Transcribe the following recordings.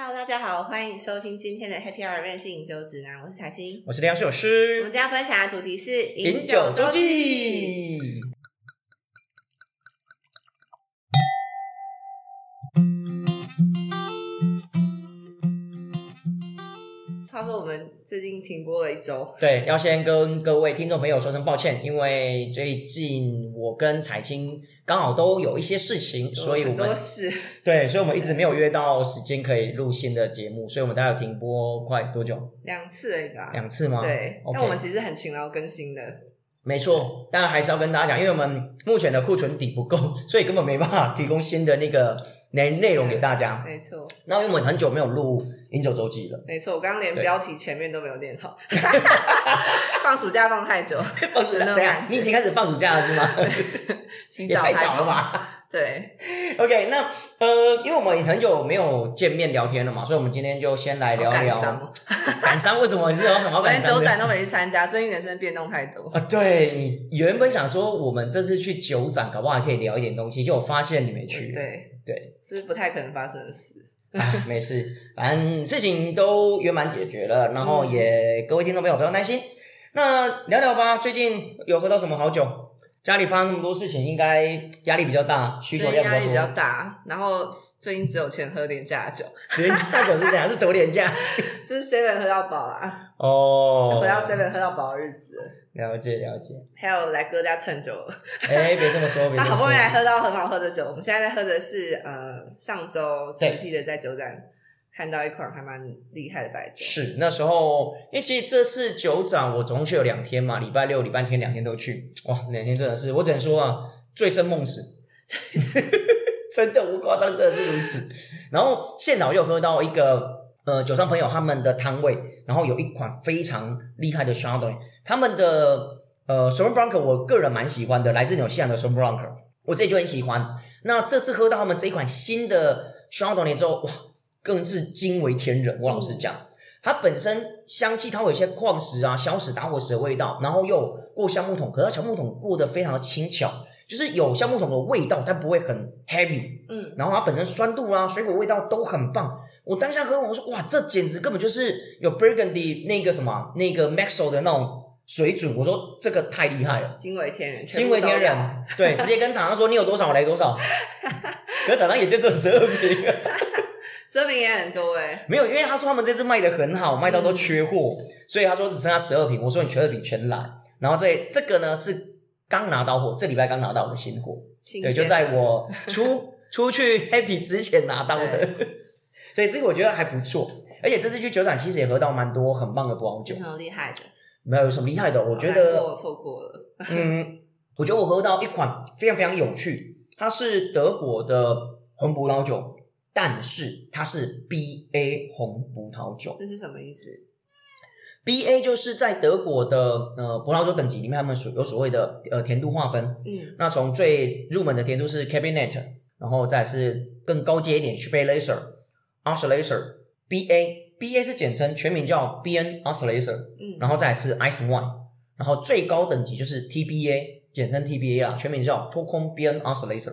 Hello，大家好，欢迎收听今天的 Happy Hour 任性饮酒指南，我是彩青。我是梁秀我们，今天分享的主题是饮酒周。记。话说我们最近停播了一周，对，要先跟各位听众朋友说声抱歉，因为最近我跟彩青刚好都有一些事情，所以我们事，对，所以我们一直没有约到时间可以录新的节目，所以我们大概有停播快多久？两次而已吧。两次吗？对但我们其实很勤劳更新的，没错，当然还是要跟大家讲，因为我们目前的库存底不够，所以根本没办法提供新的那个内内容给大家。没错，那因为我们很久没有录饮酒周记了，没错。我刚刚连对标题前面都没有念好，放暑假放太久，放暑假，那种等一下感觉你已经开始放暑假了是吗？也太早了吧？对，OK，那呃，因为我们也很久没有见面聊天了嘛，所以我们今天就先来聊聊感伤。为什么你是有什么感伤连？酒展都没去参加，最近人生变动太多。啊，对你原本想说我们这次去酒展，搞不好还可以聊一点东西，结果发现你没去。对，对，这是不太可能发生的事。啊没事，反正事情都圆满解决了，然后也各位听众朋友不用担心。那聊聊吧，最近有喝到什么好酒？家里发生那么多事情，应该压力比较大，需求最近量压力比较。大，然后最近只有钱喝廉价酒，廉价酒是怎样？是多廉价？就是 seven 喝到饱啊，哦，回到 seven 喝到饱的日子了，解了解。还有来哥家蹭酒了。哎，别这么说，别这么说他好不容易。来喝到很好喝的酒，我们现在在喝的是呃上周这对一批的在酒展看到一款还蛮厉害的白酒，是那时候，因为其实这次酒展我总共去了两天嘛，礼拜六、礼拜天两天都去，哇，两天真的是，我只能说啊，醉生梦死，真的无夸张，真的是如此。然后现场又喝到一个呃酒商朋友他们的摊位，然后有一款非常厉害的 Chardonnay，他们的呃 s o m b r a n c 我个人蛮喜欢的，来自纽西兰的 s o m b r a n c 我自己就很喜欢。那这次喝到他们这一款新的 Chardonnay 之后，哇，更是惊为天人。我老实讲，它本身香气它会有一些矿石啊、硝石、打火石的味道，然后又有过橡木桶，可是它橡木桶过得非常的轻巧，就是有橡木桶的味道，但不会很 heavy。嗯，然后它本身酸度啊、水果味道都很棒。我当下喝完，我说哇，这简直根本就是有 Burgundy 那个什么那个 Maxo 的那种水准。我说这个太厉害了。惊为天人，全惊。为天人，对，直接跟厂商说你有多少我来多少，可是厂商也就只有十二瓶，奢品也很多哎、没有，因为他说他们这次卖的很好，卖到都缺货，所以他说只剩下十二瓶，我说你缺二瓶全来，然后这这个呢是刚拿到货，这礼拜刚拿到的新货，对，就在我出 出去 happy 之前拿到的，所以这个我觉得还不错，而且这次去酒展其实也喝到蛮多很棒的葡萄酒。有，什么厉害的？没有什么厉害的，我觉得我错过了，嗯，我觉得我喝到一款非常非常有趣，它是德国的红葡萄酒，但是它是 B A 红葡萄酒。这是什么意思？B A 就是在德国的呃葡萄酒等级里面，他们所有所谓的呃甜度划分。嗯，那从最入门的甜度是 Cabernet，然后再是更高阶一点 c h a b e r l a s e r a s l a s e r B A B A 是简称，全名叫 B N a s l a s e r 嗯然后再是 Ice One，然后最高等级就是 TBA，简称 TBA 啦，全名叫 t o k o n b i a n Oscillator。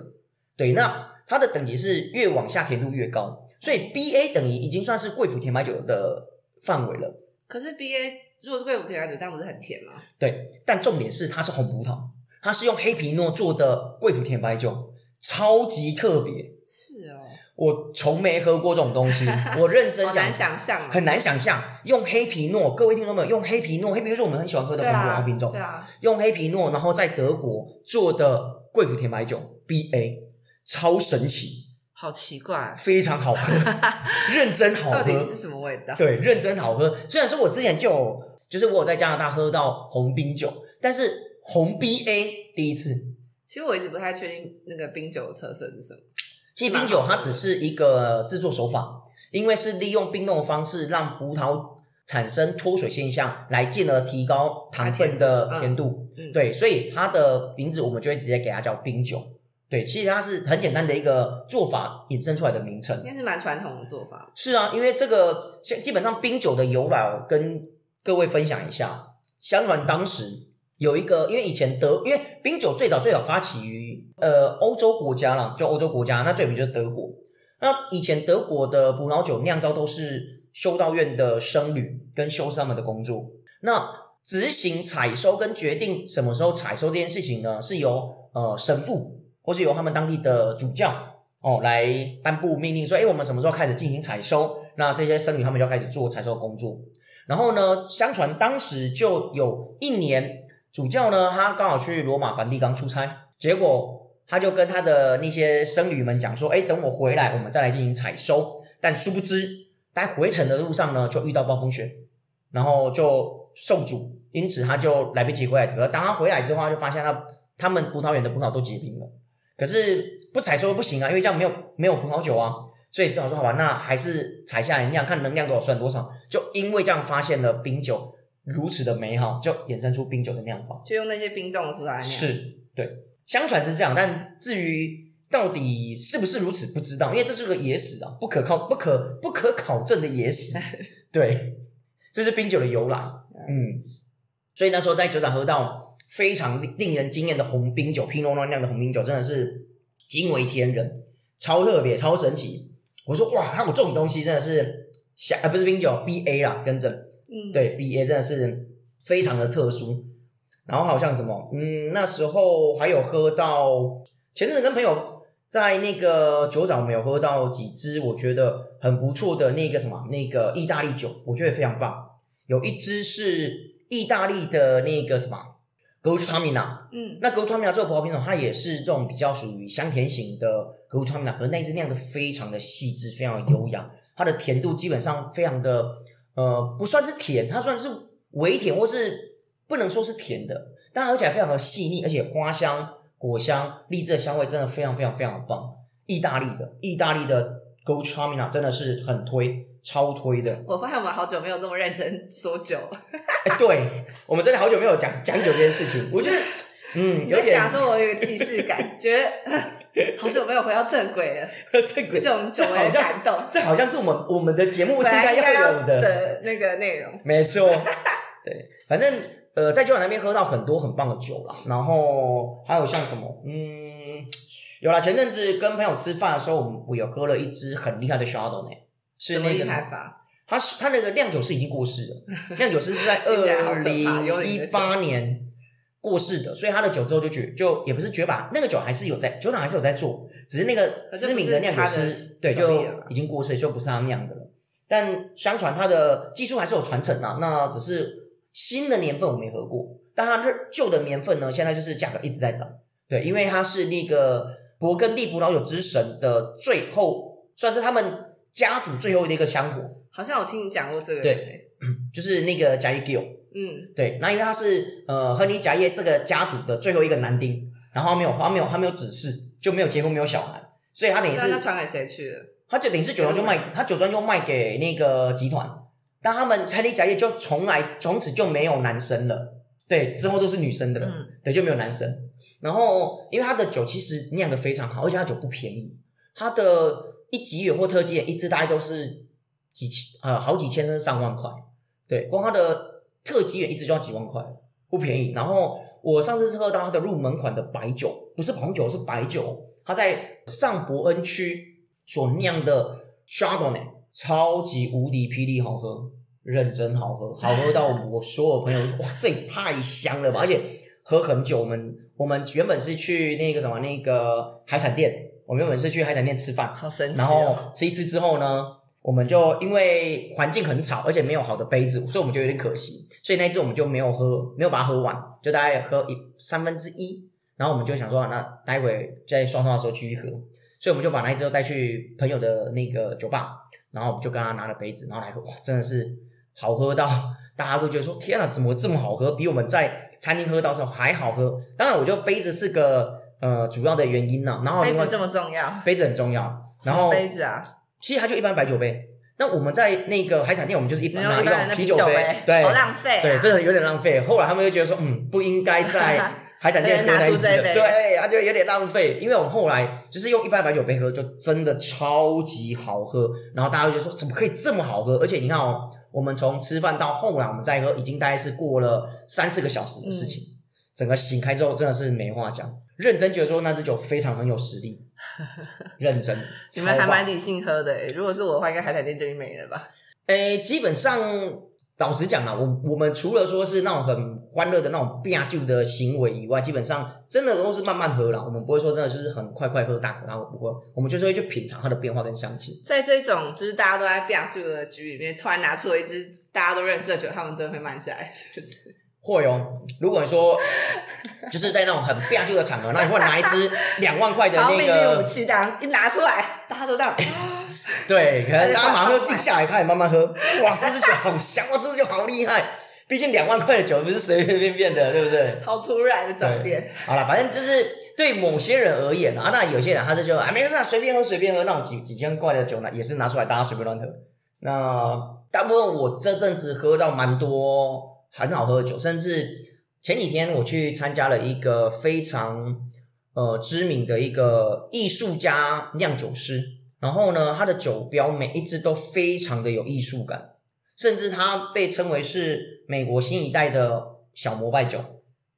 对，那它的等级是越往下甜度越高，所以 BA 等于已经算是贵腐甜白酒的范围了。可是 B A 如果是贵腐甜白酒，但不是很甜吗？对，但重点是它是红葡萄，它是用黑皮诺做的贵腐甜白酒，超级特别。是哦，我从没喝过这种东西，我认真讲好难，想象啊，很难想象用黑皮诺。各位听众朋友，用黑皮诺，黑皮诺是我们很喜欢喝的红葡萄品种。对啊，用黑皮诺，然后在德国做的贵腐甜白酒 BA，超神奇，好奇怪，非常好喝，认真好喝到底是，什么味道？对，认真好喝。虽然说我之前就有，就是我有在加拿大喝到红冰酒，但是红 BA 第一次。其实我一直不太确定那个冰酒的特色是什么。其实冰酒它只是一个制作手法，因为是利用冰冻的方式让葡萄产生脱水现象，来进而提高糖分的甜度。嗯，对，所以它的名字我们就会直接给它叫冰酒。对，其实它是很简单的一个做法衍生出来的名称应。该是蛮传统的做法。是啊，因为这个像基本上冰酒的由来，我跟各位分享一下。相传当时有一个，因为以前德，因为冰酒最早最早发起于呃欧洲国家啦，就欧洲国家，那最有名就是德国。那以前德国的葡萄酒酿造都是修道院的僧侣跟修士们的工作。那执行采收跟决定什么时候采收这件事情呢，是由呃神父或是由他们当地的主教哦来颁布命令，说，哎，我们什么时候开始进行采收？那这些僧侣他们就开始做采收工作。然后呢，相传当时就有一年，主教呢他刚好去罗马梵蒂冈出差，结果他就跟他的那些僧侣们讲说，哎，等我回来，我们再来进行采收。但殊不知，在回程的路上呢，就遇到暴风雪，然后就受阻，因此他就来不及回来。得，当他回来之后，他就发现他他们葡萄园的葡萄都结冰了。可是不采收不行啊，因为这样没有没有葡萄酒啊。所以只好说好吧，那还是采下来酿，看能量多少算多少。就因为这样发现了冰酒如此的美好，就衍生出冰酒的酿法。就用那些冰冻的葡萄来酿。是，对，相传是这样。但至于到底是不是如此，不知道，因为这是个野史啊，不可靠、不可不可考证的野史。对，这是冰酒的由来。嗯，所以那时候在酒厂喝到非常令人惊艳的红冰酒，拼诺诺酿的红冰酒，真的是惊为天人，超特别，超神奇。我说哇，那我这种东西真的是小，呃，不是冰酒，B A 啦，跟着，嗯，对，B A 真的是非常的特殊。然后好像什么，嗯，那时候还有喝到前阵子跟朋友在那个酒展，我们有喝到几支，我觉得很不错的那个什么，那个意大利酒，我觉得非常棒。有一支是意大利的那个什么。格鲁川米娜，嗯，那格鲁川米娜这个葡萄品种，它也是这种比较属于香甜型的格鲁川米娜，和那支酿的非常的细致，非常的优雅，它的甜度基本上非常的，呃，不算是甜，它算是微甜，或是不能说是甜的，但喝起来非常的细腻，而且花香、果香、荔枝的香味真的非常非常非常的棒。意大利的，意大利的格鲁川米娜真的是很推。超推的！我发现我们好久没有这么认真说酒。哎，对我们真的好久没有讲讲酒这件事情。我觉得，嗯，有点假说我有个既视感，觉得好久没有回到正轨了。正轨这种酒的感动，这好像是我们我们的节目应该要有的那个内容。没错，对，反正呃，在酒馆那边喝到很多很棒的酒了，然后还有像什么，嗯，有啦前阵子跟朋友吃饭的时候，我们我有喝了一支很厉害的 Shadow 呢。是那个他是他那个酿酒师已经过世了，酿酒师是在二零一八年过世的，所以他的酒之后就绝就也不是绝版，那个酒还是有在酒厂还是有在做，只是那个知名的酿酒师对就已经过世，就不是他酿的了。但相传他的技术还是有传承啊，那只是新的年份我没喝过，但他旧的年份呢，现在就是价格一直在涨。对，因为他是那个勃艮第葡萄酒之神的最后，算是他们。家族最后的一个香火，好像我听你讲过这个。对，就是那个贾伊吉嗯，对，那因为他是呃亨利贾叶这个家族的最后一个男丁，然后他没有他没有他没有子嗣，就没有结婚没有小孩，所以他等于是他传给谁去了？他就等于是酒庄就卖，他酒庄就卖给那个集团，但他们亨利贾叶就从来从此就没有男生了，对，之后都是女生的了，对，就没有男生。然后因为他的酒其实酿的非常好，而且他酒不便宜，他的。一级远或特级远，一支大概都是几千呃好几千甚至上万块，对，光它的特级远一支就要几万块，不便宜。然后我上次是喝到它的入门款的白酒，不是红酒，是白酒，它在上伯恩区所酿的 Chardonnay，超级无敌霹雳好喝，认真好喝，好喝到我 所有朋友说哇，这也太香了吧！而且喝很久，我们我们原本是去那个什么那个海产店。我们原本是去海产店吃饭，好神奇。然后吃一次之后呢，我们就因为环境很吵，而且没有好的杯子，所以我们就有点可惜。所以那一次我们就没有喝，没有把它喝完，就大概喝一三分之一。然后我们就想说，那待会在双双的时候继续喝。所以我们就把那一支带去朋友的那个酒吧，然后我们就跟他拿了杯子，然后来喝。哇，真的是好喝到大家都觉得说，天哪，怎么这么好喝？比我们在餐厅喝到时候还好喝。当然，我觉得杯子是个。呃，主要的原因呢，然后杯子这么重要，杯子很重要。然后杯子啊，其实它就一般白酒杯。那我们在那个海产店，我们就是一般拿一个啤酒杯，对，好浪费，对，真的有点浪费。后来他们就觉得说，嗯，不应该在 海产店喝那一支，对，他就有点浪费。因为我们后来就是用一般白酒杯喝，就真的超级好喝。然后大家就说，怎么可以这么好喝？而且你看哦，我们从吃饭到后来我们再喝，已经大概是过了三四个小时的事情。整个醒开之后，真的是没话讲。认真觉得说那支酒非常很有实力，认真。你们还蛮理性喝的诶，如果是我的话，应该海苔店就没了吧？诶，基本上老实讲啊，我我们除了说是那种很欢乐的那种变酒的行为以外，基本上真的都是慢慢喝啦。我们不会说真的就是很快快喝大口大口不会，我们就是会去品尝它的变化跟香气。在这种就是大家都在变酒的局里面，突然拿出了一支大家都认识的酒，他们真的会慢下来，是不是？会哦，如果你说 就是在那种很变酒的场合，那你会拿一支 两万块的那秘密武，器这样一拿出来，大家都这样。对，可能大家马上就静下来，开始慢慢喝。哇，这支酒好香，哇，这支酒好厉害。毕竟两万块的酒不是随随便便的，对不对？好突然的转变，好了，反正就是对某些人而言啊，那有些人他是就啊没事啊，随便喝随便喝，那种几几千块的酒呢，也是拿出来大家随便乱喝。那大部分我这阵子喝到蛮多很好喝的酒，甚至前几天我去参加了一个非常呃知名的一个艺术家酿酒师，然后呢，他的酒标每一支都非常的有艺术感，甚至他被称为是美国新一代的小摩拜酒。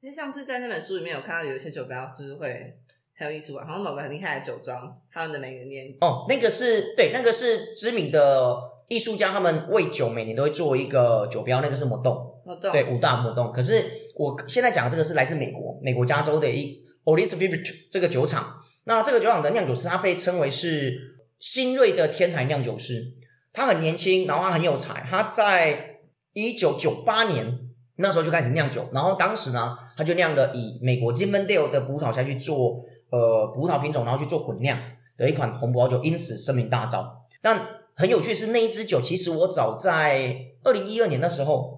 因为上次在那本书里面有看到有一些酒标，就是会很有艺术感，好像某个很厉害的酒庄，他们的每个年哦，那个是对，那个是知名的艺术家，他们为酒每年都会做一个酒标，那个是摩洞，动，对，五大魔洞。可是我现在讲的这个是来自美国，美国加州的一 Olis v i v i t 这个酒厂。那这个酒厂的酿酒师，他被称为是新锐的天才酿酒师。他很年轻，然后他很有才。他在一九九八年那时候就开始酿酒，然后当时呢，他就酿了以美国金芬 dale 的葡萄下去做呃葡萄品种，然后去做混酿的一款红葡萄酒，因此声名大噪。但很有趣是，那一支酒其实我早在二零一二年的时候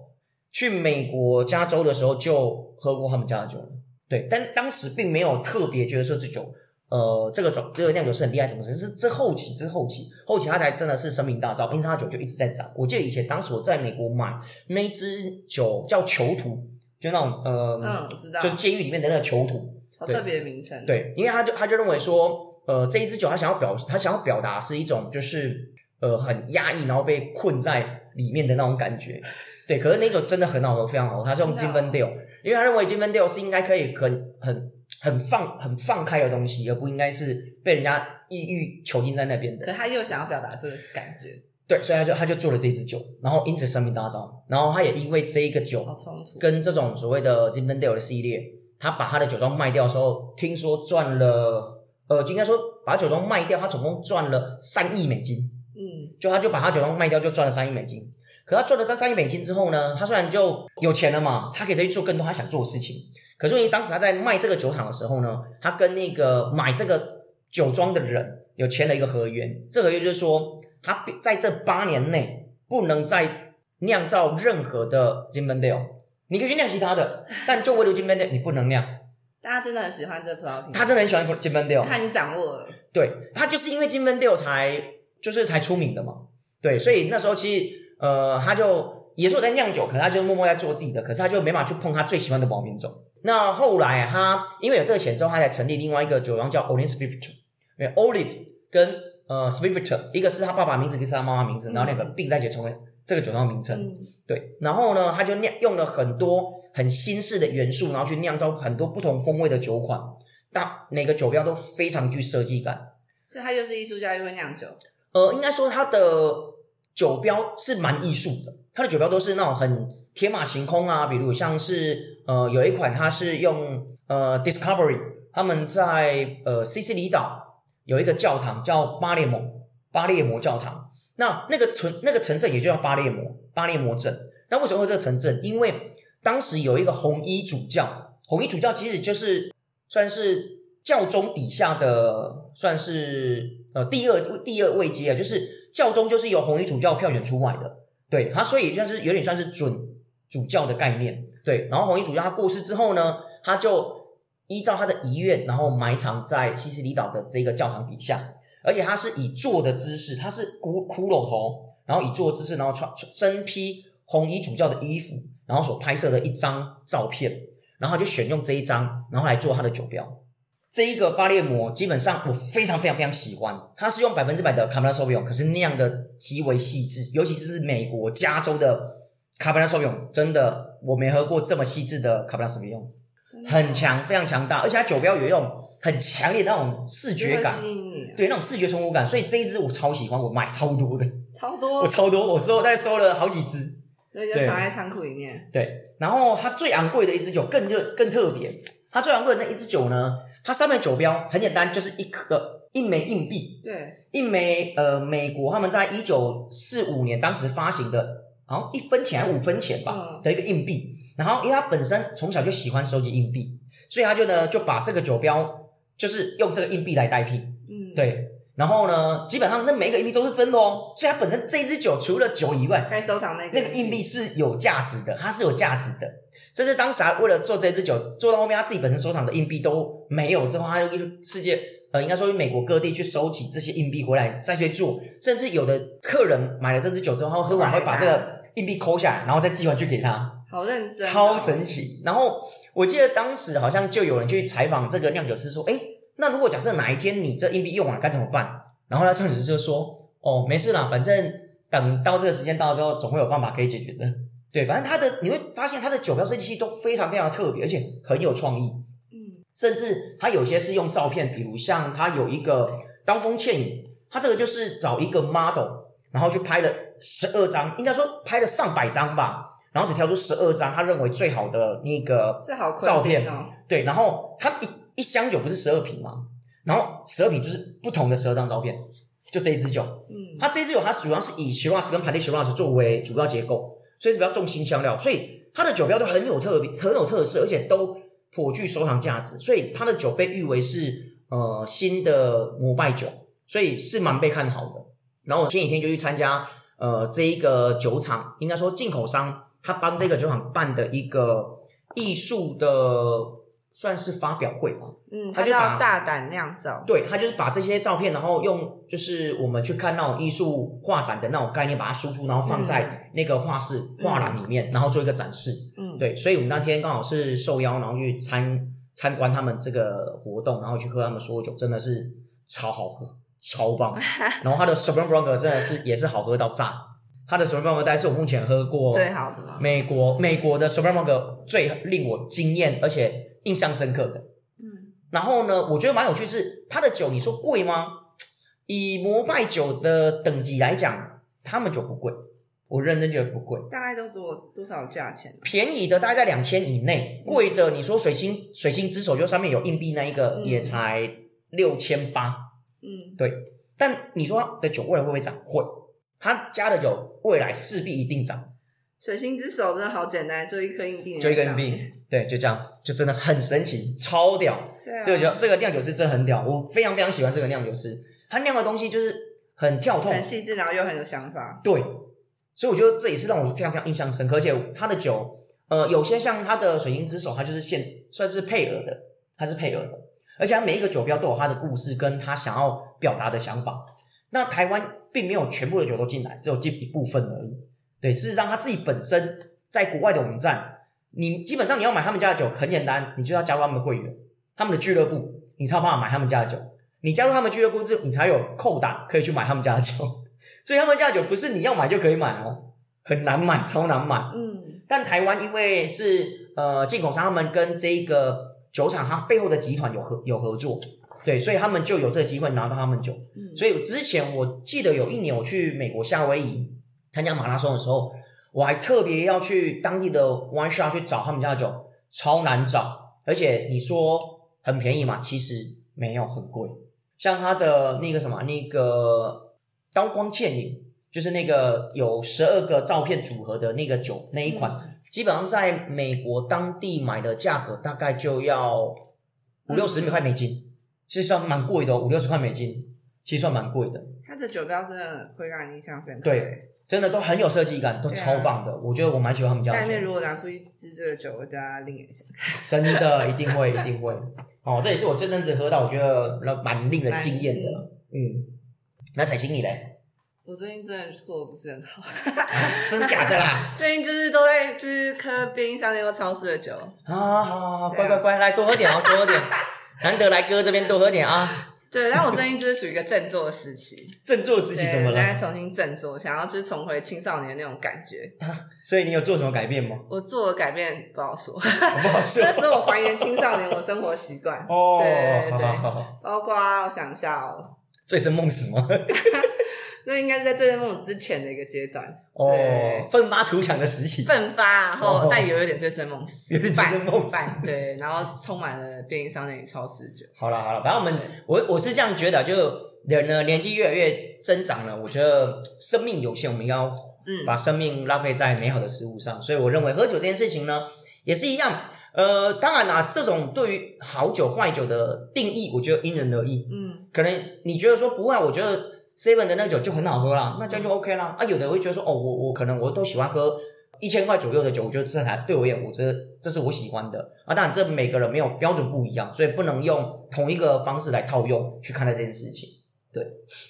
去美国加州的时候就喝过他们家的酒，对，但当时并没有特别觉得说这酒。呃，这个酒这个酿酒师很厉害，什么？是这后期，这是后期，后期他才真的是声名大噪，因此他酒就一直在涨。我记得以前当时我在美国买那支酒叫囚徒，就那种呃，嗯，我知道，就是监狱里面的那个囚徒，好特别的名称，，对，因为他就他就认为说，呃，这一支酒他想要表他想要表达是一种就是呃很压抑，然后被困在里面的那种感觉。对，可是那酒真的很好喝，非常好喝。他是用金分 deal，因为他认为金分 deal 是应该可以很很很放很放开的东西，而不应该是被人家抑郁囚禁在那边的。可他又想要表达这个感觉，对，所以他就他就做了这支酒，然后因此声名大噪。然后他也因为这一个酒跟这种所谓的金分 deal 的系列，他把他的酒庄卖掉的时候，听说赚了，呃，应该说把酒庄卖掉，他总共赚了三亿美金。嗯，就他就把他酒庄卖掉，就赚了三亿美金。可他赚了这三亿美金之后呢，他虽然就有钱了嘛，他可以再去做更多他想做的事情。可是因为当时他在卖这个酒厂的时候呢，他跟那个买这个酒庄的人有签了一个合约，这合约就是说，他在这八年内不能再酿造任何的金分 deal，你可以去酿其他的，但就唯独金分 deal 你不能酿。大家真的很喜欢这葡萄品，他真的很喜欢金分 deal，他已经掌握了，对他就是因为金分 deal 才就是才出名的嘛。对，所以那时候其实呃，他就也是我在酿酒，可是他就默默在做自己的，可是他就没办法去碰他最喜欢的保品种。那后来他因为有这个钱之后，他才成立另外一个酒庄叫 Olive Swift，因为 Olive 跟呃 Swift 一个是他爸爸名字，一个是他妈妈名字，然后两个并在一起成为这个酒庄名称。对，然后呢，他就酿用了很多很新式的元素，然后去酿造很多不同风味的酒款，但每个酒标都非常具设计感。所以他就是艺术家，又会酿酒，呃，应该说它的酒标是蛮艺术的，它的酒标都是那种很天马行空啊，比如像是呃有一款它是用呃 Discovery 他们在呃西西里岛有一个教堂叫巴列摩巴列摩教堂，那那个城那个城镇也就叫巴列摩巴列摩镇。那为什么会这个城镇？因为当时有一个红衣主教，红衣主教其实就是算是教宗底下的，算是呃第二第二位阶啊，就是教宗就是由红衣主教票选出来的，对他，所以算是有点算是准主教的概念，对。然后红衣主教他过世之后呢，他就依照他的遗愿，然后埋藏在西西里岛的这个教堂底下，而且他是以坐的姿势，他是骷骷髅头，然后以坐姿势，然后穿身披红衣主教的衣服，然后所拍摄的一张照片，然后就选用这一张，然后来做他的酒标。这一个巴列摩基本上我非常非常非常喜欢，它是用百分之百的卡 a 拉比 n 可是酿的极为细致，尤其是美国加州的卡 a 拉比 n 真的我没喝过这么细致的卡 a 拉真的。很强，非常强大，而且它酒标有一种很强烈的那种视觉感，对，那种视觉冲突感，所以这一支我超喜欢，我买超多的，超多？我，超多，我收大概收了好几支。所以就对。藏在仓库里面。对，然后它最昂贵的一支酒更就更特别，它最昂贵的那一支酒呢，它上面的酒标很简单，就是一颗一枚硬币，对，一枚呃美国他们在一九四五年当时发行的，好像一分钱还五分钱吧、嗯。的一个硬币，然后因为他本身从小就喜欢收集硬币，所以他就呢就把这个酒标就是用这个硬币来代替，嗯，，对。然后呢，基本上那每一个硬币都是真的哦，所以它本身这一支酒除了酒以外，该收藏那个那个硬币是有价值的，它是有价值的。这是当时他为了做这支酒，做到后面他自己本身收藏的硬币都没有之后，他就世界呃，应该说美国各地去收集这些硬币回来再去做，甚至有的客人买了这支酒之后，他喝完会把这个硬币抠下来，然后再寄回去给他，好认真哦，超神奇。然后我记得当时好像就有人去采访这个酿酒师说，哎，那如果假设哪一天你这硬币用完了该怎么办？然后呢，酿酒师就说，哦，没事啦，反正等到这个时间到了之后，总会有方法可以解决的。对，反正他的你会发现他的酒标设计器都非常非常特别，而且很有创意。嗯，甚至他有些是用照片，比如像他有一个刀锋倩影，他这个就是找一个 model，然后去拍了十二张，应该说拍了上百张吧，然后只挑出十二张他认为最好的那个照片哦，对，然后他一一箱酒不是十二瓶吗？然后十二瓶就是不同的十二张照片，就这一支酒，嗯，它这一支酒它主要是以 Shiraz 跟 p a t i Shiraz 作为主要结构，所以是比较重新香料，所以它的酒标都很有特别、很有特色，而且都颇具收藏价值，所以它的酒被誉为是呃新的膜拜酒，所以是蛮被看好的。然后我前几天就去参加呃这一个酒厂，应该说进口商他帮这个酒厂办的一个艺术的算是发表会吧，嗯，他就要大胆酿造，对他就是把这些照片，然后用就是我们去看那种艺术画展的那种概念，把它输出，然后放在那个画室画廊里面，然后做一个展示。嗯，对，所以我们那天刚好是受邀，然后去参参观他们这个活动，然后去喝他们所有酒，真的是超好喝，超棒。然后他的 s u b e r Blanc 真的是也是好喝到炸，它的 s u b e r 大概是我目前喝过最好的，美国美国的 s u b e r Blanc 最令我惊艳而且印象深刻的。嗯，然后呢，我觉得蛮有趣是它的酒，你说贵吗？以摩拜酒的等级来讲，他们酒不贵，我认真觉得不贵。大概都做多少价钱？便宜的大概在两千以内，贵的你说水星水星之手就上面有硬币那一个嗯也才六千八，嗯，对但你说的酒未来会不会涨？会，他家的酒未来势必一定涨，水星之手真的好简单，就一颗硬币，就一个硬币，，对，就这样，就真的很神奇，超屌。对啊，这个酒这个酿酒师真的很屌，我非常非常喜欢这个酿酒师，他酿的东西就是很跳痛，很细致，然后又很有想法，对，所以我觉得这也是让我非常非常印象深刻。而且他的酒，呃，有些像他的水星之手，它就是现算是配额的，它是配额的，而且他每一个酒标都有他的故事跟他想要表达的想法。那台湾并没有全部的酒都进来，只有进一部分而已。对，事实上他自己本身在国外的网站，你基本上你要买他们家的酒很简单，你就要加入他们的会员，他们的俱乐部，你才有办法买他们家的酒。你加入他们俱乐部之后，你才有扣打可以去买他们家的酒。所以他们家的酒不是你要买就可以买哦，很难买，超难买。嗯，但台湾因为是呃进口商，他们跟这个酒厂它背后的集团有合有合作，对，所以他们就有这个机会拿到他们酒。嗯所以之前我记得有一年我去美国夏威夷参加马拉松的时候，我还特别要去当地的 wine shop 去找他们家的酒，超难找，而且你说很便宜嘛，其实没有很贵。像它的那个什么那个刀光倩影，就是那个有十二个照片组合的那个酒那一款，基本上在美国当地买的价格大概就要五六十块美金，其实算蛮贵的哦，五六十块美金，其实算蛮贵的。它的酒标真的会让人印象深刻。对，真的都很有设计感，都超棒的。我觉得我蛮喜欢他们家的酒家里面，如果拿出一支这个酒，我就要另眼相看。真的一定会，一定会。哦，这也是我这阵子喝到，我觉得蛮令人惊艳的。嗯，那彩青你嘞？我最近真的过得不是很好，真的假的啦？最近就是都在就是喝便利商店或超市的酒。啊，好好好，乖乖乖，来多喝点哦，多喝点。难得来哥这边多喝点啊。对，但我最近就是属于一个振作的时期，振作时期怎么了，在了？重新振作，想要就是重回青少年那种感觉。所以你有做什么改变吗？我做的改变不好说，不好说那。时候我还原青少年我生活习惯，哦，对对对好好好，包括我想一下哦，醉生梦死吗？那应该是在这梦之前的一个阶段，哦对，奋发图强的时期。奋发，然后哦但有有点醉生梦死，有点醉生梦死对，然后充满了便利商店与超市酒，好了好了，反正我们我我是这样觉得，就人呢年纪越来越增长了，我觉得生命有限，我们要嗯，把生命浪费在美好的事物上，所以我认为喝酒这件事情呢，也是一样。呃，当然啦，这种对于好酒坏酒的定义，我觉得因人而异。嗯，可能你觉得说不会啊，我觉得 seven 的那个酒就很好喝啦，那这样就 OK 啦。啊，有的会觉得说，哦，我我可能我都喜欢喝一千块左右的酒，我觉得这才对我而言，我觉得这是我喜欢的啊。当然，这每个人没有标准不一样，所以不能用同一个方式来套用去看待这件事情。对，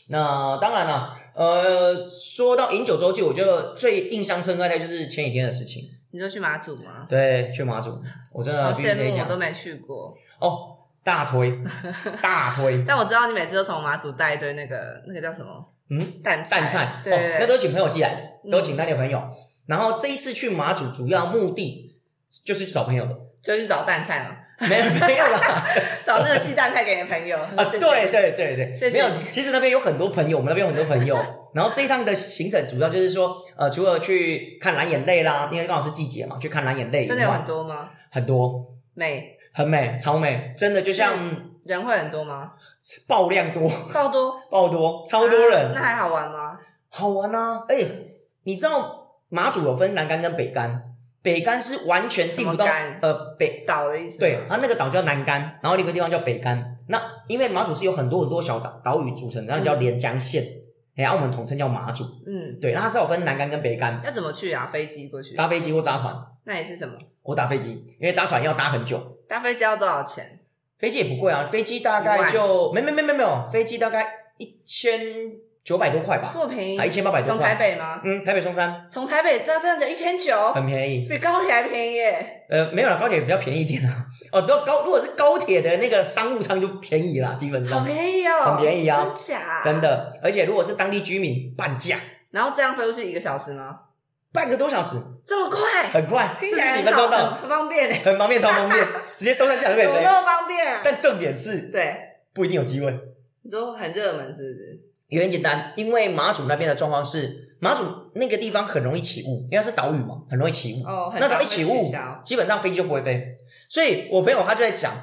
那当然了，呃，说到饮酒周记，我觉得最印象深刻的就是前几天的事情。你说去马祖吗？对，去马祖，我真的好羡慕，我必须得讲都没去过。哦，大推 大推，但我知道你每次都从马祖带一堆那个那个叫什么？嗯，蛋蛋菜，对对哦，那对，都请朋友寄来的，嗯。都请那些朋友。然后这一次去马祖，主要目的就是去找朋友的，就去找蛋菜嘛，没有没有啦。找那个寄蛋菜给你的朋友。啊，谢谢对对对对，没有。其实那边有很多朋友，我们那边有很多朋友。然后这一趟的行程主要就是说，呃，除了去看蓝眼泪啦，因为刚好是季节嘛，去看蓝眼泪，真的有很多吗？很多，美很美，超美，真的就像人会很多吗？爆量多，爆多，爆多，超多人啊，那还好玩吗？好玩啊！哎、你知道马祖有分南竿跟北竿，北竿是完全订不到呃北岛的意思吗？对，它那个岛叫南竿，然后另一个地方叫北竿。那因为马祖是有很多很多小岛岛屿组成的，那叫连江县，哎、然后我们统称叫马祖。嗯，对，那它是有分南竿跟北竿，要怎么去啊？飞机过去？搭飞机或搭船。那也是什么？我搭飞机，因为搭船要搭很久，搭飞机要多少钱？飞机也不贵啊，飞机大概就没没没没没有，飞机大概一千九百多块吧，这么便宜？还一千八百多从台。北吗？嗯，台北松山从台北到这样子一千九，很便宜。比高铁还便宜耶！呃，没有了，高铁比较便宜一点啊。哦，都高，如果是高铁的那个商务舱就便宜啦，基本好上便宜哦，很便宜啊真假？真。的。而且如果是当地居民半价，然后这样飞出去一个小时吗？半个多小时，这么快？很快，四十几分钟到，很方便，很方便，超方便，直接收在机场就可以飞。怎么那么方便啊？但重点是对，不一定有机会，你说很热门是不是？也很简单，因为马祖那边的状况是，马祖那个地方很容易起雾，因为它是岛屿嘛，很容易起雾。哦，很那时候一起雾，基本上飞机就不会飞。所以我朋友他就在讲，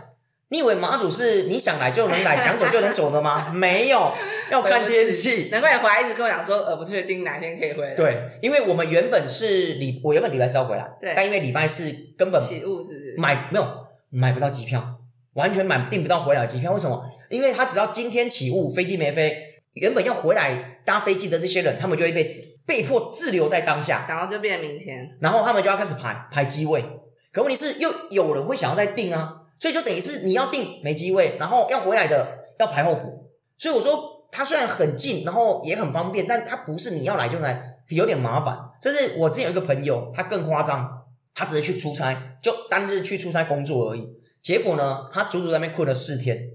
你以为马祖是你想来就能来，想走就能走的吗？没有，要看天气。难怪你回来一直跟我讲说，呃，不确定哪天可以回来。，对，因为我们原本是礼，我原本礼拜是要回来，对但因为礼拜是根本起雾是不是？买没有买不到机票，完全买订不到回来的机票。为什么？因为他只要今天起雾，飞机没飞，原本要回来搭飞机的这些人，他们就会被被迫滞留在当下，然后就变明天。然后他们就要开始排排机位。可问题是，又有人会想要再订啊，所以就等于是你要订没机位，然后要回来的要排候补。所以我说，它虽然很近，然后也很方便，但它不是你要来就来，有点麻烦。甚至我之前有一个朋友，他更夸张，他只是去出差，就单日去出差工作而已。结果呢，他足足在那边困了四天，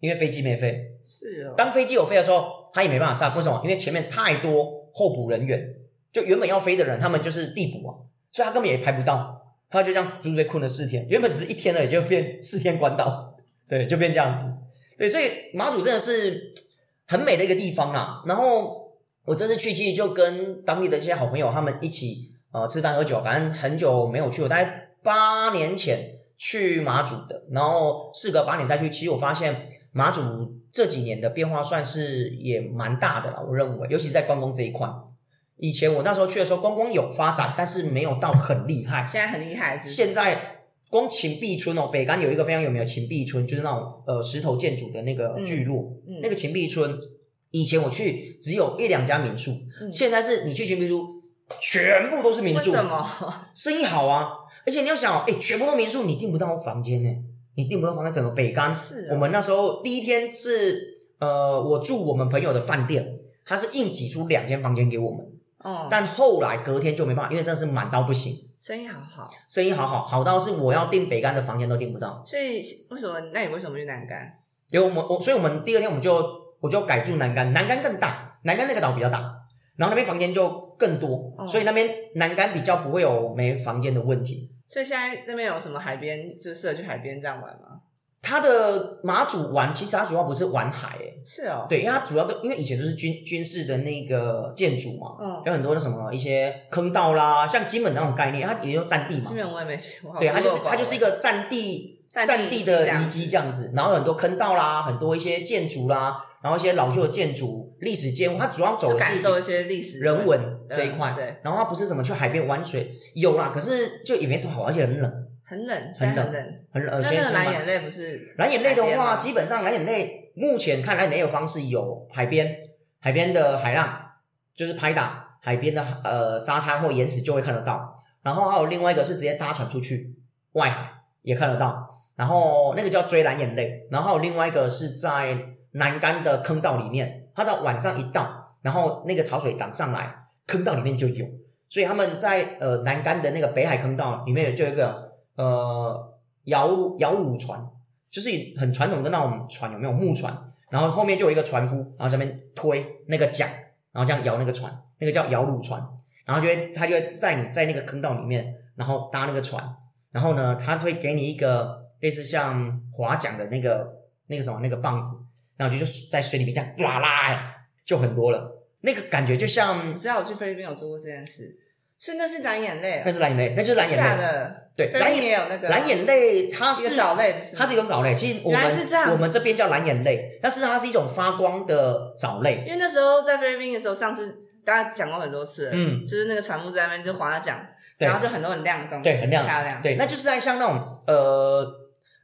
因为飞机没飞。是哦，当飞机有飞的时候，他也没办法上，为什么？因为前面太多候补人员，就原本要飞的人，他们就是递补啊，所以他根本也排不到，他就这样足足被困了四天。原本只是一天而已，就变四天关岛，对，就变这样子。对，所以马祖真的是很美的一个地方啊。然后我这次去，其实就跟当地的这些好朋友他们一起呃吃饭喝酒，反正很久没有去，我大概八年前去马祖的，然后事隔八年再去，其实我发现马祖这几年的变化算是也蛮大的啦，我认为，尤其是在观光这一块。以前我那时候去的时候，观光有发展，但是没有到很厉害。现在很厉害，是是现在光秦壁村哦，北干有一个非常有名的秦壁村，就是那种呃石头建筑的那个聚落。嗯那个秦壁村，以前我去只有一两家民宿，嗯现在是你去秦壁村，全部都是民宿，为什么？生意好啊。而且你要想哦，哎，全部都民宿，你订不到房间呢，你订不到房间，整个北干。是哦我们那时候第一天是呃，我住我们朋友的饭店，他是硬挤出两间房间给我们，哦，但后来隔天就没办法，因为真的是满到不行。生意好好，生意好好好到是我要订北干的房间都订不到。所以为什么？那你为什么去南干？因为我们我所以我们第二天我们就我就改住南干，南干更大，南干那个岛比较大，然后那边房间就更多，哦所以那边南干比较不会有没房间的问题。所以现在那边有什么海边，就适合去海边这样玩吗？它的马祖玩，其实它主要不是玩海、欸，是哦，对，因为它主要都因为以前都是军军事的那个建筑嘛，嗯，有很多的什么一些坑道啦，像金门那种概念，它也就占地嘛。金门我也没去过，对，它就是它就是一个个占地占地的遗迹这样子，然后有很多坑道啦，很多一些建筑啦，然后一些老旧的建筑、历史建物，它主要走的是感受一些历史人文这一块嗯，对，然后它不是什么去海边玩水，有啦，可是就也没什么好玩，而且很冷，很冷，现在很冷。很冷。呃，那蓝眼泪不是蓝眼泪的话，基本上蓝眼泪目前看蓝眼泪有方式有海边，海边的海浪就是拍打海边的呃沙滩或岩石就会看得到，然后还有另外一个是直接搭船出去外海也看得到，然后那个叫追蓝眼泪，然后还有另外一个是在南竿的坑道里面，它在晚上一到，然后那个潮水涨上来，坑道里面就有，所以他们在呃南竿的那个北海坑道里面就有一个呃摇摇橹船，就是很传统的那种船，有没有木船？然后后面就有一个船夫，然后这边推那个桨，然后这样摇那个船，那个叫摇橹船，然后就会他就会在你在那个坑道里面，然后搭那个船，然后呢，他会给你一个类似像划桨的那个那个什么那个棒子，然后就就在水里面这样啦啦，就很多了，那个感觉就像我知道我去菲律宾有做过这件事，所以那是蓝眼泪那，是蓝眼泪，那就是蓝眼泪，的，对，蓝眼也有那个。蓝眼泪它是它是一种藻类，其实我原来是这样。们我们这边叫蓝眼泪，但是它是一种发光的藻类。因为那时候在菲律宾的时候，上次大家讲过很多次，嗯。就是那个船夫在那边就划桨，对。然后就很多很亮的东西，对，很亮，漂亮，对，那就是在像那种呃，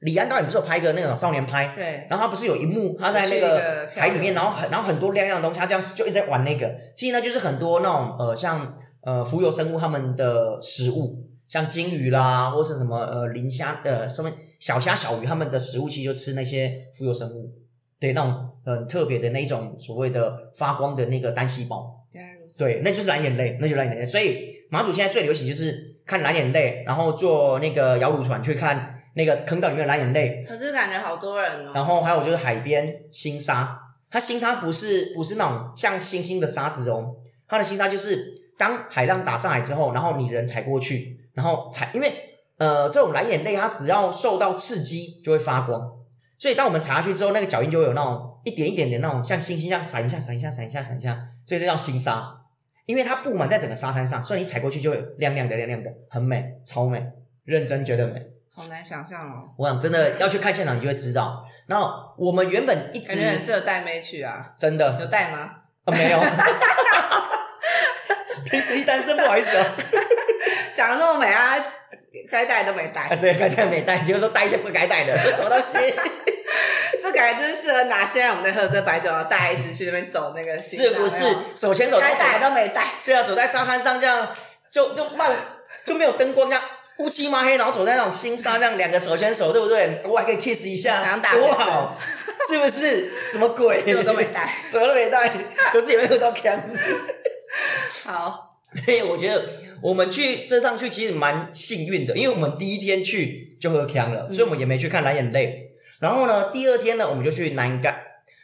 李安导演不是有拍一个那种少年拍，对，然后他不是有一幕他在那个海里面，然后很然后很多亮亮的东西，他这样就一直在玩那个。其实呢，就是很多那种呃，像呃浮游生物它们的食物，像金鱼啦，或是什么呃磷虾呃什么小虾小鱼，它们的食物其实就吃那些浮游生物，对，那种很特别的那一种所谓的发光的那个单细胞。对，那就是蓝眼泪，那就是蓝眼泪。所以马祖现在最流行就是看蓝眼泪，然后坐那个摇橹船去看那个坑道里面的蓝眼泪，可是感觉好多人哦，然后还有就是海边星沙，它星沙不是不是那种像星星的沙子哦，它的星沙就是当海浪打上来之后，然后你人踩过去，然后踩，因为呃这种蓝眼泪它只要受到刺激就会发光，所以当我们踩下去之后，那个脚印就会有那种一点一点的那种像星星一样闪一下闪一下闪一下闪一下，所以这叫星沙。因为它布满在整个沙滩上，所以你踩过去就会亮亮的亮亮的，很美，超美，认真觉得美。好难想象哦，我想真的要去看现场，你就会知道。然后我们原本一直很适合带妹去啊，真的有带吗？啊没有，平时一单身不好意思哦。讲的那么美啊，该带都没啊带，对，该带没带，结果说带一些不该带的，这 什么东西？这感觉就是适合拿现在我们在喝的白酒，然后带一支去那边走那个，是不是？手牵手该走带都没带，对啊，走在沙滩上这样，就就慢，就没有灯光这样。乌漆嘛黑，然后走在那种新沙，这样两个手牵手，对不对？我还可以 kiss 一下，多好，是不是？什么鬼？什么都没带。什么都没带，就自己会喝到腔子。好，所 以我觉得我们去这上去其实蛮幸运的，因为我们第一天去就喝呛了，所以我们也没去看蓝眼泪。然后呢，第二天呢，我们就去南竿。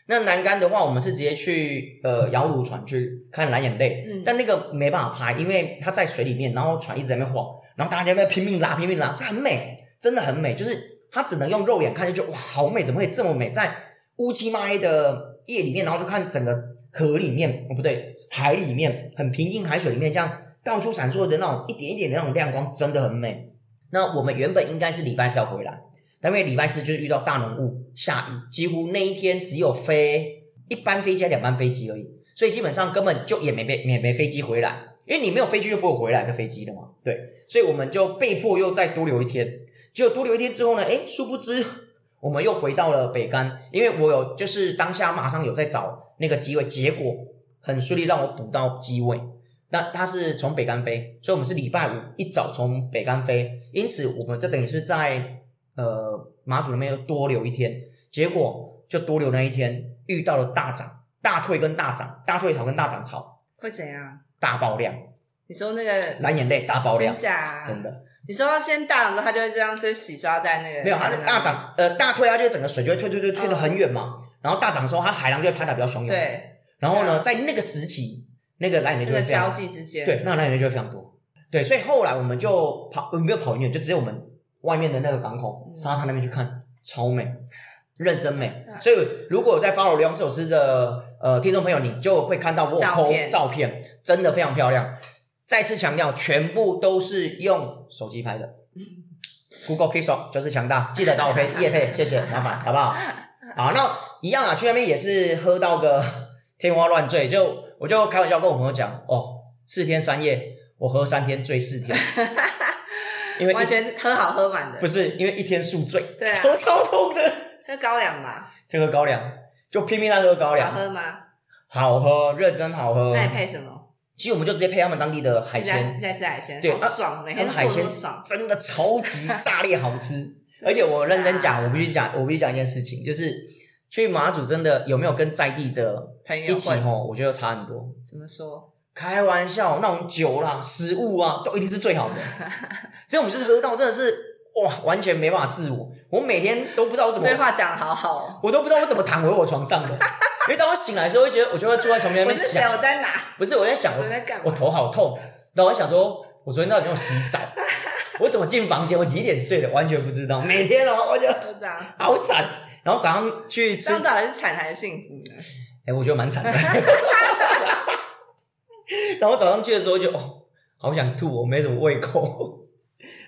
那南竿的话，我们是直接去呃摇橹船去看蓝眼泪，嗯但那个没办法拍，因为它在水里面，然后船一直在那边晃，然后大家在拼命拉，拼命拉，就很美，真的很美。就是它只能用肉眼看就觉得哇，好美，怎么会这么美？在乌漆嘛黑的夜里面，然后就看整个河里面，哦不对，海里面很平静海水里面，这样到处闪烁的那种一点一点的那种亮光，真的很美。那我们原本应该是礼拜四要回来，但因为礼拜四就是遇到大浓雾，下雨，几乎那一天只有飞一班飞机、两班飞机而已，所以基本上根本就也没飞也没飞机回来，因为你没有飞机就不会回来的飞机了嘛。对，所以我们就被迫又再多留一天。结果多留一天之后呢，诶，殊不知我们又回到了北干，因为我有就是当下马上有在找那个机会，结果很顺利让我补到机位。那他是从北干飞，所以我们是礼拜五一早从北干飞，因此我们就等于是在呃马祖那边又多留一天，结果就多留那一天遇到了大涨、大退跟大涨、大退潮跟大涨潮，会怎样？大爆量，你说那个蓝眼泪大爆量真，假？真的你说先大涨之后，它就会这样去洗刷在那个没有，它是大涨，呃，大退，它就整个水就会退退退退得很远嘛。然后大涨的时候，它海浪就会拍打比较汹涌。。对然后呢，在那个时期，那个蓝眼泪就会非常那个交际之间，对，那蓝眼泪就会非常多。对，所以后来我们就跑，呃没有跑很远，就只有我们外面的那个港口嗯沙滩那边去看，超美，认真美。嗯所以如果有在 follow 梁首诗的呃听众朋友，你就会看到我 po 片照片，真的非常漂亮。再次强调，全部都是用手机拍的。Google Pixel 就是强大，记得找我配 叶配，谢谢，麻烦好不好？好，那一样啊，去那边也是喝到个天花乱坠，就我就开玩笑跟我朋友讲，哦，四天三夜，我喝三天醉四天，因为完全喝好喝满的不，是因为一天宿醉，对啊头超痛的。喝高粱吧，就喝高粱就拼命在喝高粱好，喝吗？好喝，认真好喝。那你配什么？其实我们就直接配他们当地的海鲜你，在吃海鲜，对好爽，每天海鲜爽。真的超级炸裂好吃。而且我认真讲，我必须讲，我必须讲一件事情，就是去马祖真的有没有跟在地的朋友一起吼，我觉得差很多。怎么说？开玩笑，那种酒啦、食物啊，都一定是最好的。所以我们就是喝到真的是哇，完全没办法自我。我每天都不知道我怎么这句话讲的好好哦。我都不知道我怎么躺回我床上的，因为当我醒来的时候，会觉得我就会坐在床边那边我是谁？想，我在哪？不是我在想我我在干嘛我头好痛，然后我想说，我昨天到底有没有洗澡？我怎么进房间？我几点睡的？完全不知道。每天哦，我就就这样。好惨。然后早上去吃这，样到底是惨还是幸福呢？哎、我觉得蛮惨的。然后早上去的时候就哦，好想吐，我没什么胃口。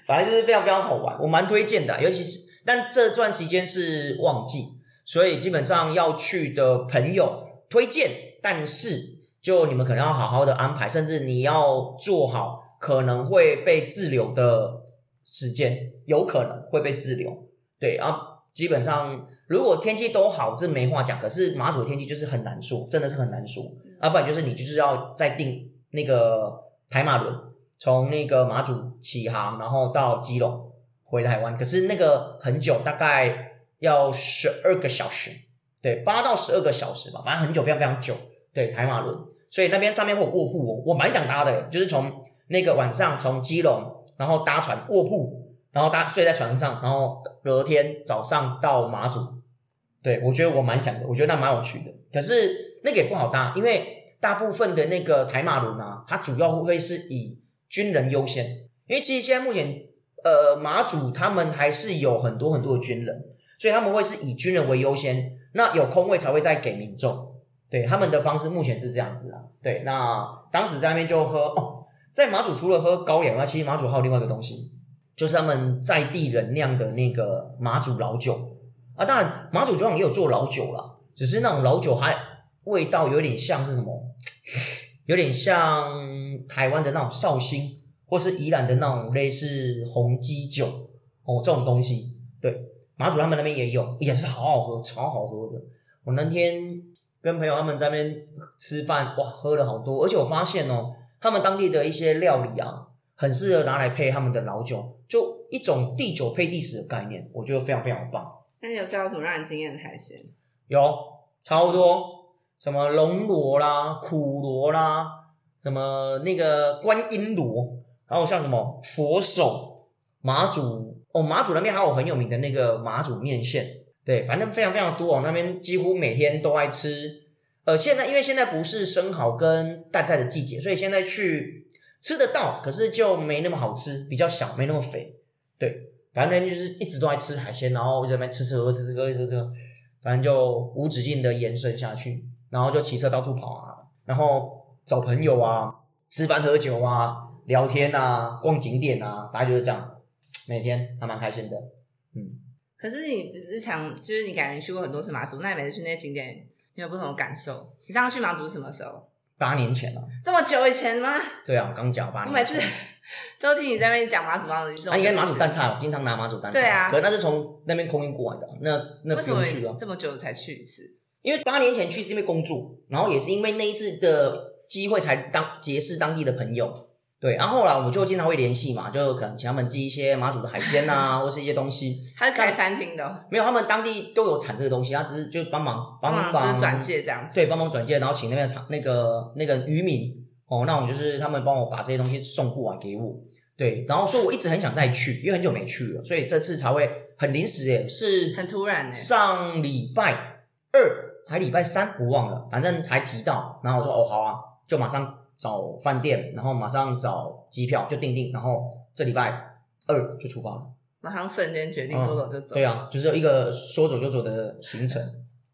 反正就是非常非常好玩，我蛮推荐的，尤其是但这段时间是旺季，所以基本上要去的朋友推荐，但是就你们可能要好好的安排，甚至你要做好可能会被滞留的时间，有可能会被滞留。对，然后基本上如果天气都好，这没话讲。可是马祖的天气就是很难说，真的是很难说。要、不然就是你就是要再订那个台马轮，从那个马祖起航，然后到基隆回台湾。可是那个很久，大概要十二个小时，对，八到十二个小时吧，反正很久，非常非常久。对，台马轮，所以那边上面会有卧铺哦，我蛮想搭的，就是从那个晚上从基隆，然后搭船卧铺，然后搭睡在船上，然后隔天早上到马祖。对，我觉得我蛮想的，我觉得那蛮有趣的。可是那个也不好搭，因为大部分的那个台马轮啊，它主要会是以军人优先，因为其实现在目前呃马祖他们还是有很多很多的军人，所以他们会是以军人为优先，那有空位才会再给民众。对他们的方式目前是这样子啊。对，那当时在那边就喝哦，在马祖除了喝高粱外，其实马祖还有另外一个东西，就是他们在地人酿的那个马祖老酒啊。当然，马祖酒厂也有做老酒啦，只是那种老酒还味道有点像是什么，有点像台湾的那种绍兴，或是宜兰的那种类似红基酒哦这种东西。对，马祖他们那边也有，也是好好喝，超好喝的。我那天跟朋友他们在那边吃饭，哇，喝了好多，而且我发现哦，他们当地的一些料理啊，很适合拿来配他们的老酒，就一种地酒配地史的概念，我觉得非常非常棒。那你有吃到什么让人惊艳的海鲜？有超多，什么龙螺啦、苦螺啦，什么那个观音螺，还有像什么佛手、马祖哦，马祖那边还有很有名的那个马祖面线，对，反正非常非常多哦，那边几乎每天都爱吃。呃，现在因为现在不是生蚝跟淡菜的季节，所以现在去吃得到，可是就没那么好吃，比较小，没那么肥。对，反正就是一直都在吃海鲜，然后在那边吃吃喝吃吃喝吃吃喝，反正就无止境的延伸下去，然后就骑车到处跑啊，然后找朋友啊，吃饭喝酒啊，聊天啊，逛景点啊，大概就是这样，每天还蛮开心的。嗯可是你日常就是你感觉去过很多次马祖，那你每次去那些景点，你有不同的感受？你上次去马祖是什么时候？八年前了、这么久以前吗？对啊，我刚讲八我每。次都听你在那边讲马祖马祖，这种啊，应该马祖蛋菜，我经常拿马祖蛋菜。对啊可那是从那边空运过来的，那那不用去了。这么久才去一次？因为八年前去是因为工作，然后也是因为那一次的机会才当结识当地的朋友。对，然后后来我们就经常会联系嘛，就可能请他们寄一些马祖的海鲜啊，或是一些东西。他是开餐厅的哦，没有，他们当地都有产这个东西，他只是就帮忙帮帮忙忙就是转介这样子。对，帮忙转介，然后请那边的厂那个那个渔民哦，那种就是他们帮我把这些东西送过来给我，对，然后说我一直很想再去，因为很久没去了，所以这次才会很临时诶，是很突然诶。上礼拜二还礼拜三我忘了，反正才提到，然后我说哦好啊，就马上找饭店，然后马上找机票就订订，然后这礼拜二就出发了。马上瞬间决定说走就走。对啊，就是一个说走就走的行程。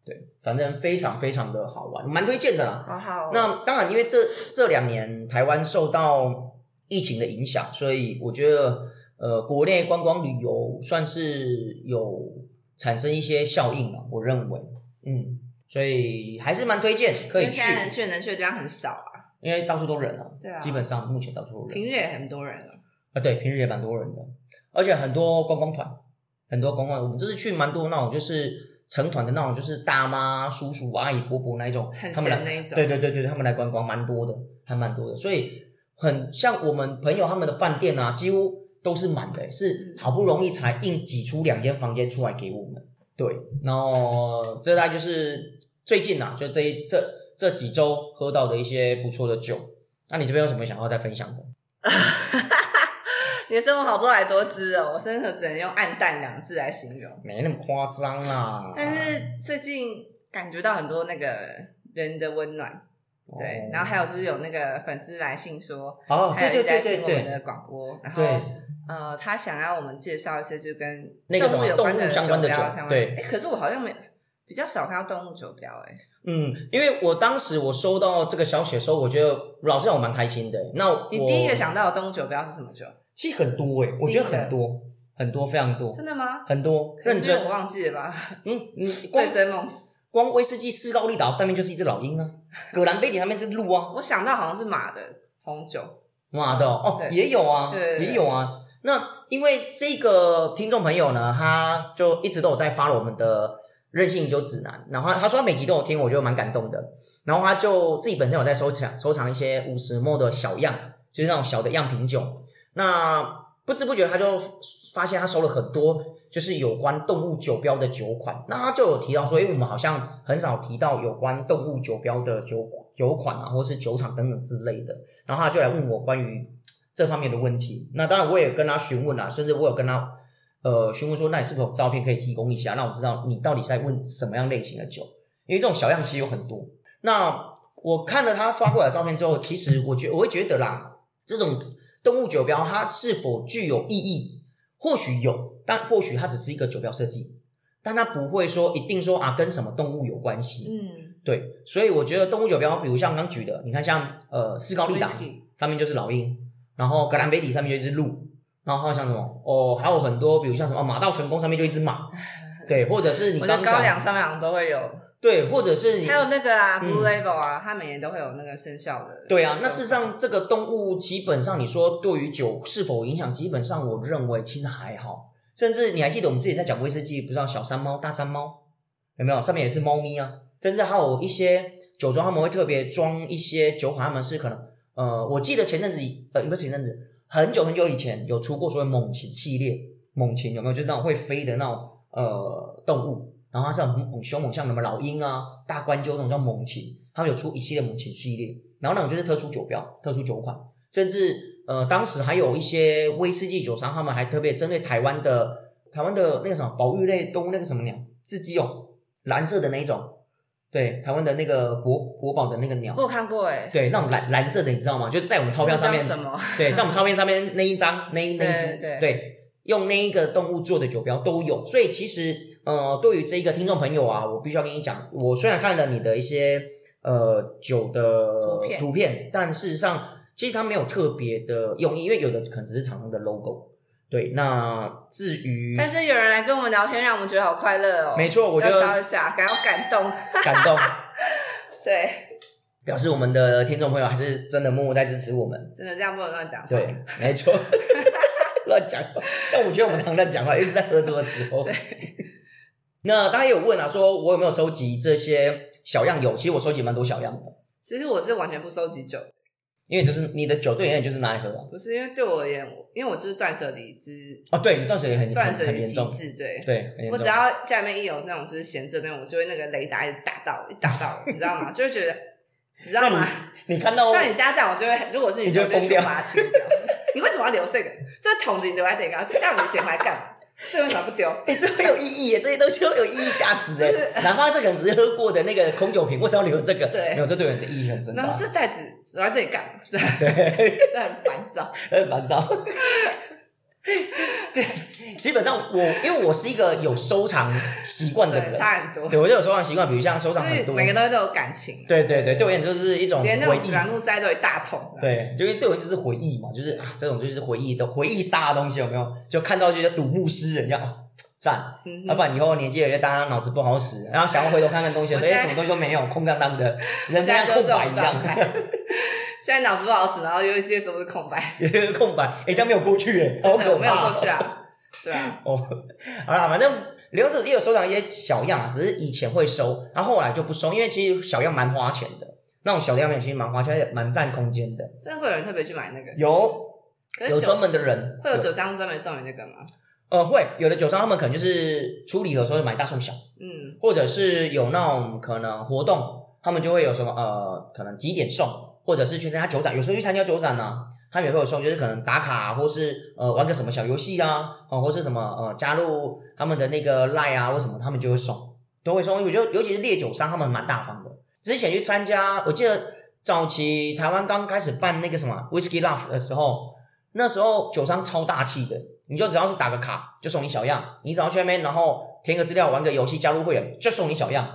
对，反正非常非常的好玩，蛮推荐的啦。好好。那当然，因为这这两年台湾受到疫情的影响，所以我觉得呃，国内观光旅游算是有产生一些效应了。我认为，嗯，所以还是蛮推荐可以去。现在能去能去的地方很少啊，因为到处都人了。对啊，基本上目前到处都人。平日也很多人了。啊，对，平日也蛮多人的，而且很多观光团，很多观光，我们这次去蛮多那种就是。成团的那种，就是大妈、叔叔、阿姨、伯伯那一种，他们来那一种，对对对对，他们来观光蛮多的，还蛮多的，所以很像我们朋友他们的饭店啊，几乎都是满的，是好不容易才硬挤出两间房间出来给我们。对，然后这大概就是最近呐，就这一这这几周喝到的一些不错的酒。那你这边有什么想要再分享的？你的生活好多才多姿哦，我生活只能用暗淡两字来形容，没那么夸张啦。但是最近感觉到很多那个人的温暖，对，然后还有就是有那个粉丝来信说，哦，对对对对我们的广播，然后呃，他想要我们介绍一些就跟动物有关的相关的酒，对，可是我好像没比较少看到动物酒标，哎，嗯，因为我当时我收到这个消息的时候，我觉得老实讲我蛮开心的。那你第一个想到的动物酒标是什么酒？其实很多哎，我觉得很多很多非常多，真的吗？很多，认真我忘记了吧？嗯你，醉生梦死。光威士忌士高利岛上面就是一只老鹰啊，葛兰杯底上面是鹿啊。我想到好像是马的红酒，马的哦，也有啊，也有啊。那因为这个听众朋友呢，他就一直都有在发了我们的任性饮酒指南，然后他说每集都有听，我觉得蛮感动的。然后他就自己本身有在收藏收藏一些五十末的小样，就是那种小的样品酒。那不知不觉他就发现他收了很多，就是有关动物酒标的酒款。那他就有提到说，哎，我们好像很少提到有关动物酒标的酒酒款啊，或是酒厂等等之类的。然后他就来问我关于这方面的问题。那当然我也跟他询问了，甚至我有跟他呃询问说，那你是否有照片可以提供一下，让我知道你到底在问什么样类型的酒？因为这种小样其实有很多。那我看了他发过来的照片之后，其实我觉我会觉得啦，这种。动物酒标它是否具有意义？或许有，但或许它只是一个酒标设计，但它不会说一定说啊跟什么动物有关系。嗯，对，所以我觉得动物酒标，比如像刚举的，你看像呃斯高利达上面就是老鹰，然后格兰菲迪上面就一只鹿，然后还有像什么哦，还有很多，比如像什么马到成功上面就一只马，对，或者是你刚高粱上面都会有。对，或者是你还有那个啊，Blue Label 啊，它每年都会有那个生效的。对啊，那事实上这个动物基本上，你说对于酒是否影响，基本上我认为其实还好。甚至你还记得我们之前在讲威士忌，不知道小山猫、大山猫有没有？上面也是猫咪啊。甚至还有一些酒庄，他们会特别装一些酒款，他们是可能呃，我记得前阵子呃，不是前阵子，很久很久以前有出过所谓猛禽系列，猛禽有没有？就是那种会飞的那种呃动物。然后它是很凶猛，像什么老鹰啊、大冠鸠那种叫猛禽，他们有出一系列猛禽系列。然后那种就是特殊酒标、特殊酒款，甚至呃，当时还有一些威士忌酒商，他们还特别针对台湾的台湾的那个什么保育类动物，那个什么鸟，雉鸡哦，蓝色的那一种，对，台湾的那个国国宝的那个鸟，我有看过哎，对，那种蓝蓝色的，你知道吗？就在我们钞票上面，什么？对，在我们钞票上面那一张那那一只，对，用那一个动物做的酒标都有，所以其实。呃，对于这一个听众朋友啊，我必须要跟你讲，我虽然看了你的一些呃酒的图片，图片，但事实上其实它没有特别的用意，因为有的可能只是厂商的 logo。对，那至于，但是有人来跟我们聊天，让我们觉得好快乐哦。没错，我觉得笑一下，感到感动，感动。对，表示我们的听众朋友还是真的默默在支持我们。真的这样不能乱讲。对，没错，乱讲话。但我觉得我们常常讲话，一直在喝多的时候。对。那大家有问啊，说我有没有收集这些小样有？其实我收集蛮多小样的。其实我是完全不收集酒，因为就是你的酒对而就是拿来喝啊。不是因为对我而言，因为我就是断舍离之哦，对你断舍离很断舍离极致，对对。我只要家里面一有那种就是闲置那种，我就会那个雷达一打到，一打到，你知道吗？就会觉得，你知道吗？你看到像你家这样，我就会，如果是你就会疯掉，把它清掉。你为什么要留这个？这桶子你留在这个，这样你捡回来干嘛？这为啥不丢？哎、这很有意义耶，这些东西都有意义价值哎。哪怕这个人只是喝过的那个空酒瓶，为什么要留这个？对没有，这对人的意义很深大然后，这袋子留在这里干嘛？这 这很烦躁。很烦躁。这 基本上我，因为我是一个有收藏习惯的对，人，差很多。对我就有收藏习惯，比如像收藏很多，每个东西都有感情，对对对，对我而言就是一种连那回忆。种软木塞都有一大桶。对，因为对我就是回忆嘛，就是啊，这种就是回忆的回忆杀的东西，有没有？就看到就像睹物思人一样，啊赞。嗯要不然以后年纪越大，脑子不好使，然后想要回头看看东西的时候，哎，我现什么东西都没有，空荡荡的，人生像空白一样。现在脑子不好使，然后有一些什么是空白，有一个空白，哎，这样没有过去，哎，好可怕。我没有过去啊，对啊，哦，好啦，反正刘子也有收藏一些小样，只是以前会收，然后后来就不收，因为其实小样蛮花钱的，那种小样品其实蛮花钱，蛮占空间的。真的会有人特别去买那个？有有专门的人，会有酒商专门送你那个吗？呃会有的酒商他们可能就是出礼盒的时候买大送小，嗯，或者是有那种可能活动，他们就会有什么呃可能几点送，或者是去参加酒展，有时候去参加酒展呢、他也会有送，就是可能打卡，或是呃玩个什么小游戏啊，哦、或是什么呃加入他们的那个 line 啊，或什么，他们就会送，都会送。我觉得尤其是烈酒商，他们蛮大方的。之前去参加，我记得早期台湾刚开始办那个什么 Whisky Love 的时候，那时候酒商超大气的，你就只要是打个卡就送你小样，你只要去那边然后填个资料玩个游戏加入会员就送你小样。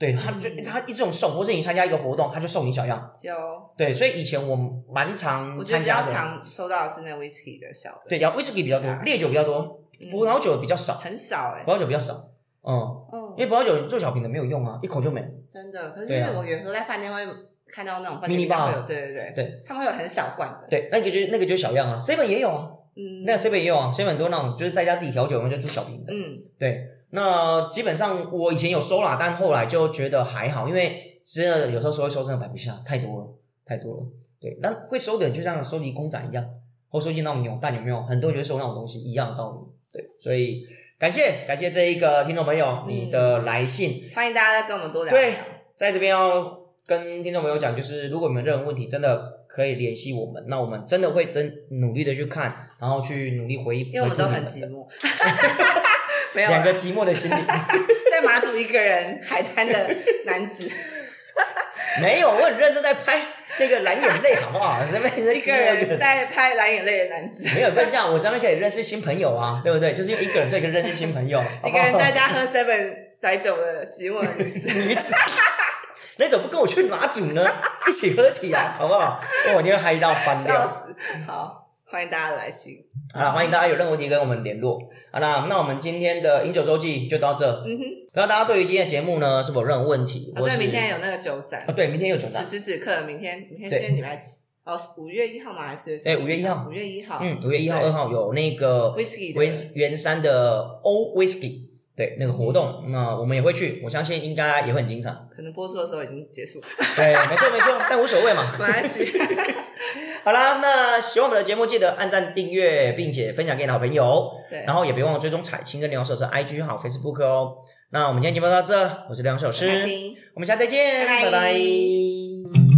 对，他就他一种送，或是你参加一个活动，他就送你小样。有，对，所以以前我蛮常我觉得比较参加的。常收到的是那 whisky 的小的，对，然后威士忌比较多，烈酒比较多，嗯。葡萄酒比较少，很少哎葡。萄酒比较少。嗯，哦。因，为葡萄酒做小瓶的没有用啊，一口就没。真的，可是我有时候在饭店会看到那种饭 Mini 店里面 bar 会有，对对对，对，他们会有很小罐的，对，那个就是那个就是小样啊，seven 也有啊，嗯，那个 seven 也有啊，seven 很多那种就是在家自己调酒，然后就出小瓶的。嗯，对，那基本上我以前有收啦，但后来就觉得还好，因为真的有时候收一收真的摆不下，太多了，太多了。对，那会收的人就像收集公仔一样，或收集那种扭蛋有没有？很多人就会收那种东西，一样的道理。对，所以感谢感谢这一个听众朋友你的来信，欢迎大家再跟我们多聊对。在这边要跟听众朋友讲，就是如果你们有任何问题，真的可以联系我们，那我们真的会真努力的去看，然后去努力回应，因为我们都很寂寞，没有两个寂寞的心灵。在马祖一个人海滩的男子，没有，我很认真在拍那个蓝眼泪，好不好？一个人在拍蓝眼泪的男子，没有，不能这样，我这边可以认识新朋友啊，对不对？就是因为一个人，所以可以认识新朋友，一个人？在家喝 seven 白酒的寂寞的女子。女子，那怎么不跟我去马祖呢？一起喝起来，好不好？哦，你会嗨到翻笑掉。死！好，欢迎大家的来信。好了，欢迎大家有任何问题跟我们联络。好啦，那我们今天的饮酒周记就到这。嗯哼，不知道大家对于今天的节目呢，是否有任何问题？啊，对，明天有那个酒展啊，，对，明天有酒展此。时此刻，明天明天对今天礼拜几？哦，五月一号吗？还是哎五月一号五月一号。嗯，五月一号、二号有那个 Whisky 的圆圆山的 O Whisky，对那个活动，那我们也会去，我相信应该也会很精彩。可能播出的时候已经结束，对，没错没错，但无所谓嘛。没关系。好啦，那喜欢我们的节目，记得按赞、订阅，并且分享给你的好朋友。对，然后也别忘了追踪彩青跟刘洋手师 IG 好 Facebook 哦。那我们今天节目到这，我是刘洋手师，我们下次再见，拜拜拜拜